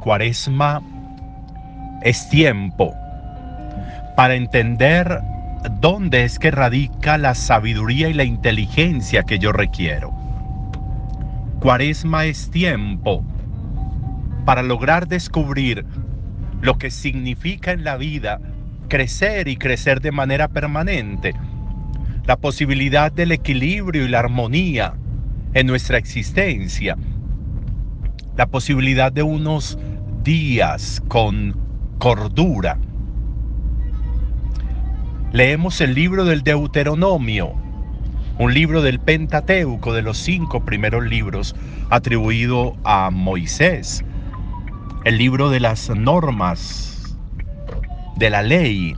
cuaresma es tiempo para entender dónde es que radica la sabiduría y la inteligencia que yo requiero. Cuaresma es tiempo para lograr descubrir lo que significa en la vida crecer y crecer de manera permanente, la posibilidad del equilibrio y la armonía en nuestra existencia, la posibilidad de unos días con cordura. Leemos el libro del Deuteronomio, un libro del Pentateuco, de los cinco primeros libros atribuido a Moisés, el libro de las normas, de la ley.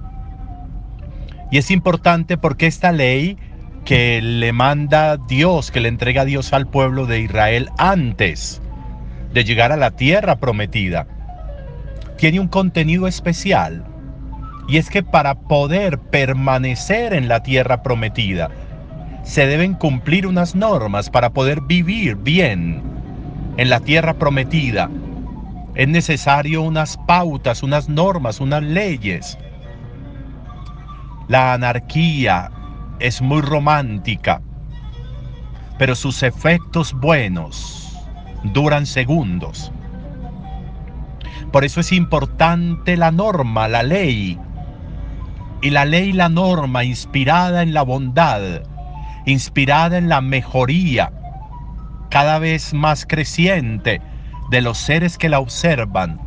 Y es importante porque esta ley que le manda Dios, que le entrega Dios al pueblo de Israel antes de llegar a la tierra prometida, tiene un contenido especial. Y es que para poder permanecer en la tierra prometida, se deben cumplir unas normas para poder vivir bien en la tierra prometida. Es necesario unas pautas, unas normas, unas leyes. La anarquía es muy romántica, pero sus efectos buenos duran segundos. Por eso es importante la norma, la ley. Y la ley, la norma, inspirada en la bondad, inspirada en la mejoría cada vez más creciente de los seres que la observan,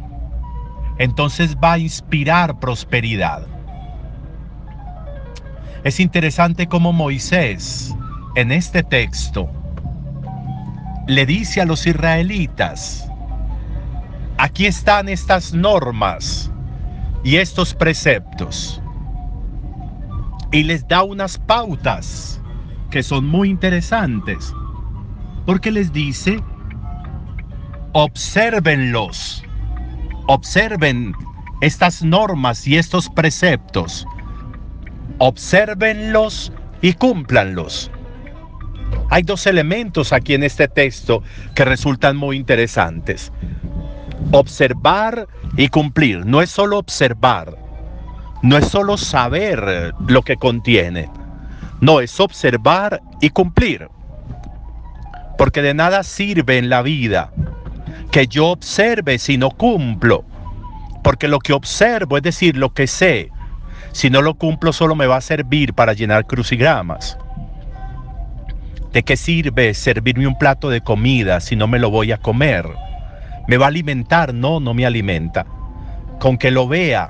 entonces va a inspirar prosperidad. Es interesante cómo Moisés en este texto le dice a los israelitas, aquí están estas normas y estos preceptos. Y les da unas pautas que son muy interesantes, porque les dice, obsérvenlos, observen estas normas y estos preceptos, obsérvenlos y cúmplanlos. Hay dos elementos aquí en este texto que resultan muy interesantes. Observar y cumplir. No es solo observar, no es solo saber lo que contiene no, es observar y cumplir. Porque de nada sirve en la vida que yo observe si no cumplo. Porque lo que observo, es decir, lo que sé, si no lo cumplo solo me va a servir para llenar crucigramas. ¿De qué sirve servirme un plato de comida si no me lo voy a comer? ¿Me va a alimentar? No, no me alimenta. Con que lo vea,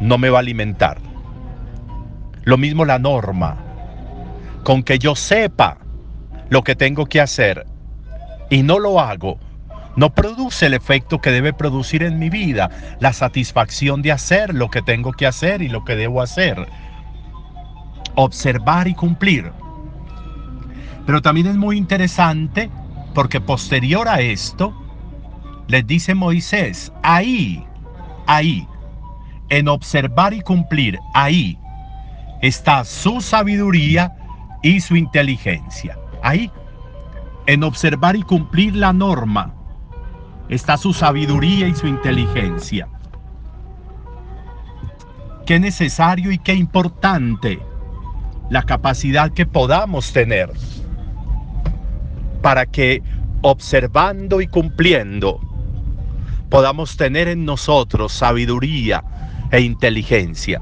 no me va a alimentar. Lo mismo la norma con que yo sepa lo que tengo que hacer y no lo hago, no produce el efecto que debe producir en mi vida, la satisfacción de hacer lo que tengo que hacer y lo que debo hacer. Observar y cumplir. Pero también es muy interesante porque posterior a esto, les dice Moisés, ahí, ahí, en observar y cumplir, ahí está su sabiduría y su inteligencia. Ahí, en observar y cumplir la norma, está su sabiduría y su inteligencia. Qué necesario y qué importante la capacidad que podamos tener para que observando y cumpliendo podamos tener en nosotros sabiduría e inteligencia.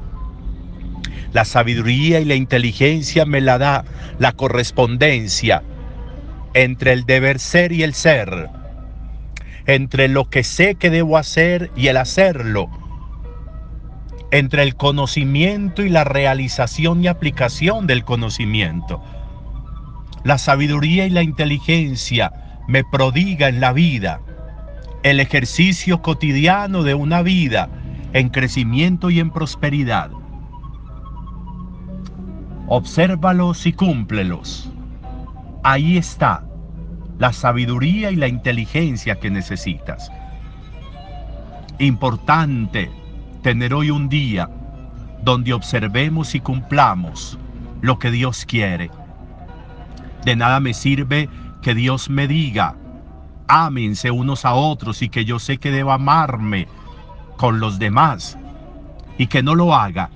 La sabiduría y la inteligencia me la da la correspondencia entre el deber ser y el ser, entre lo que sé que debo hacer y el hacerlo, entre el conocimiento y la realización y aplicación del conocimiento. La sabiduría y la inteligencia me prodiga en la vida, el ejercicio cotidiano de una vida en crecimiento y en prosperidad. Obsérvalos y cúmplelos. Ahí está la sabiduría y la inteligencia que necesitas. Importante tener hoy un día donde observemos y cumplamos lo que Dios quiere. De nada me sirve que Dios me diga ámense unos a otros y que yo sé que debo amarme con los demás y que no lo haga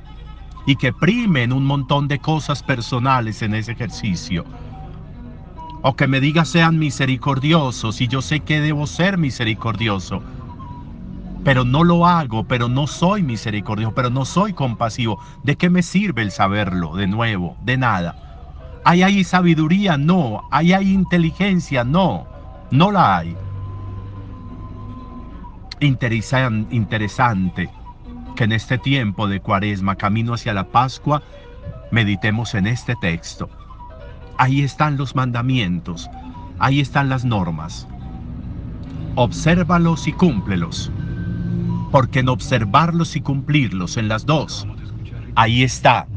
y que primen un montón de cosas personales en ese ejercicio. O que me diga sean misericordiosos y yo sé que debo ser misericordioso. Pero no lo hago, pero no soy misericordioso, pero no soy compasivo. ¿De qué me sirve el saberlo de nuevo? De nada. ¿Hay sabiduría? No. ¿Hay inteligencia? No. No la hay. interesante que en este tiempo de cuaresma, camino hacia la Pascua, meditemos en este texto. Ahí están los mandamientos, ahí están las normas. Obsérvalos y cúmplelos, porque en observarlos y cumplirlos en las dos, ahí está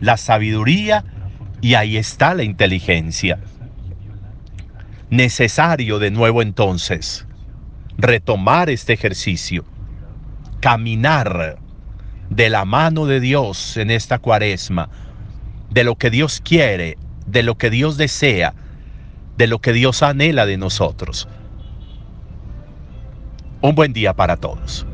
la sabiduría y ahí está la inteligencia. Necesario de nuevo entonces retomar este ejercicio caminar de la mano de Dios en esta cuaresma, de lo que Dios quiere, de lo que Dios desea, de lo que Dios anhela de nosotros. Un buen día para todos.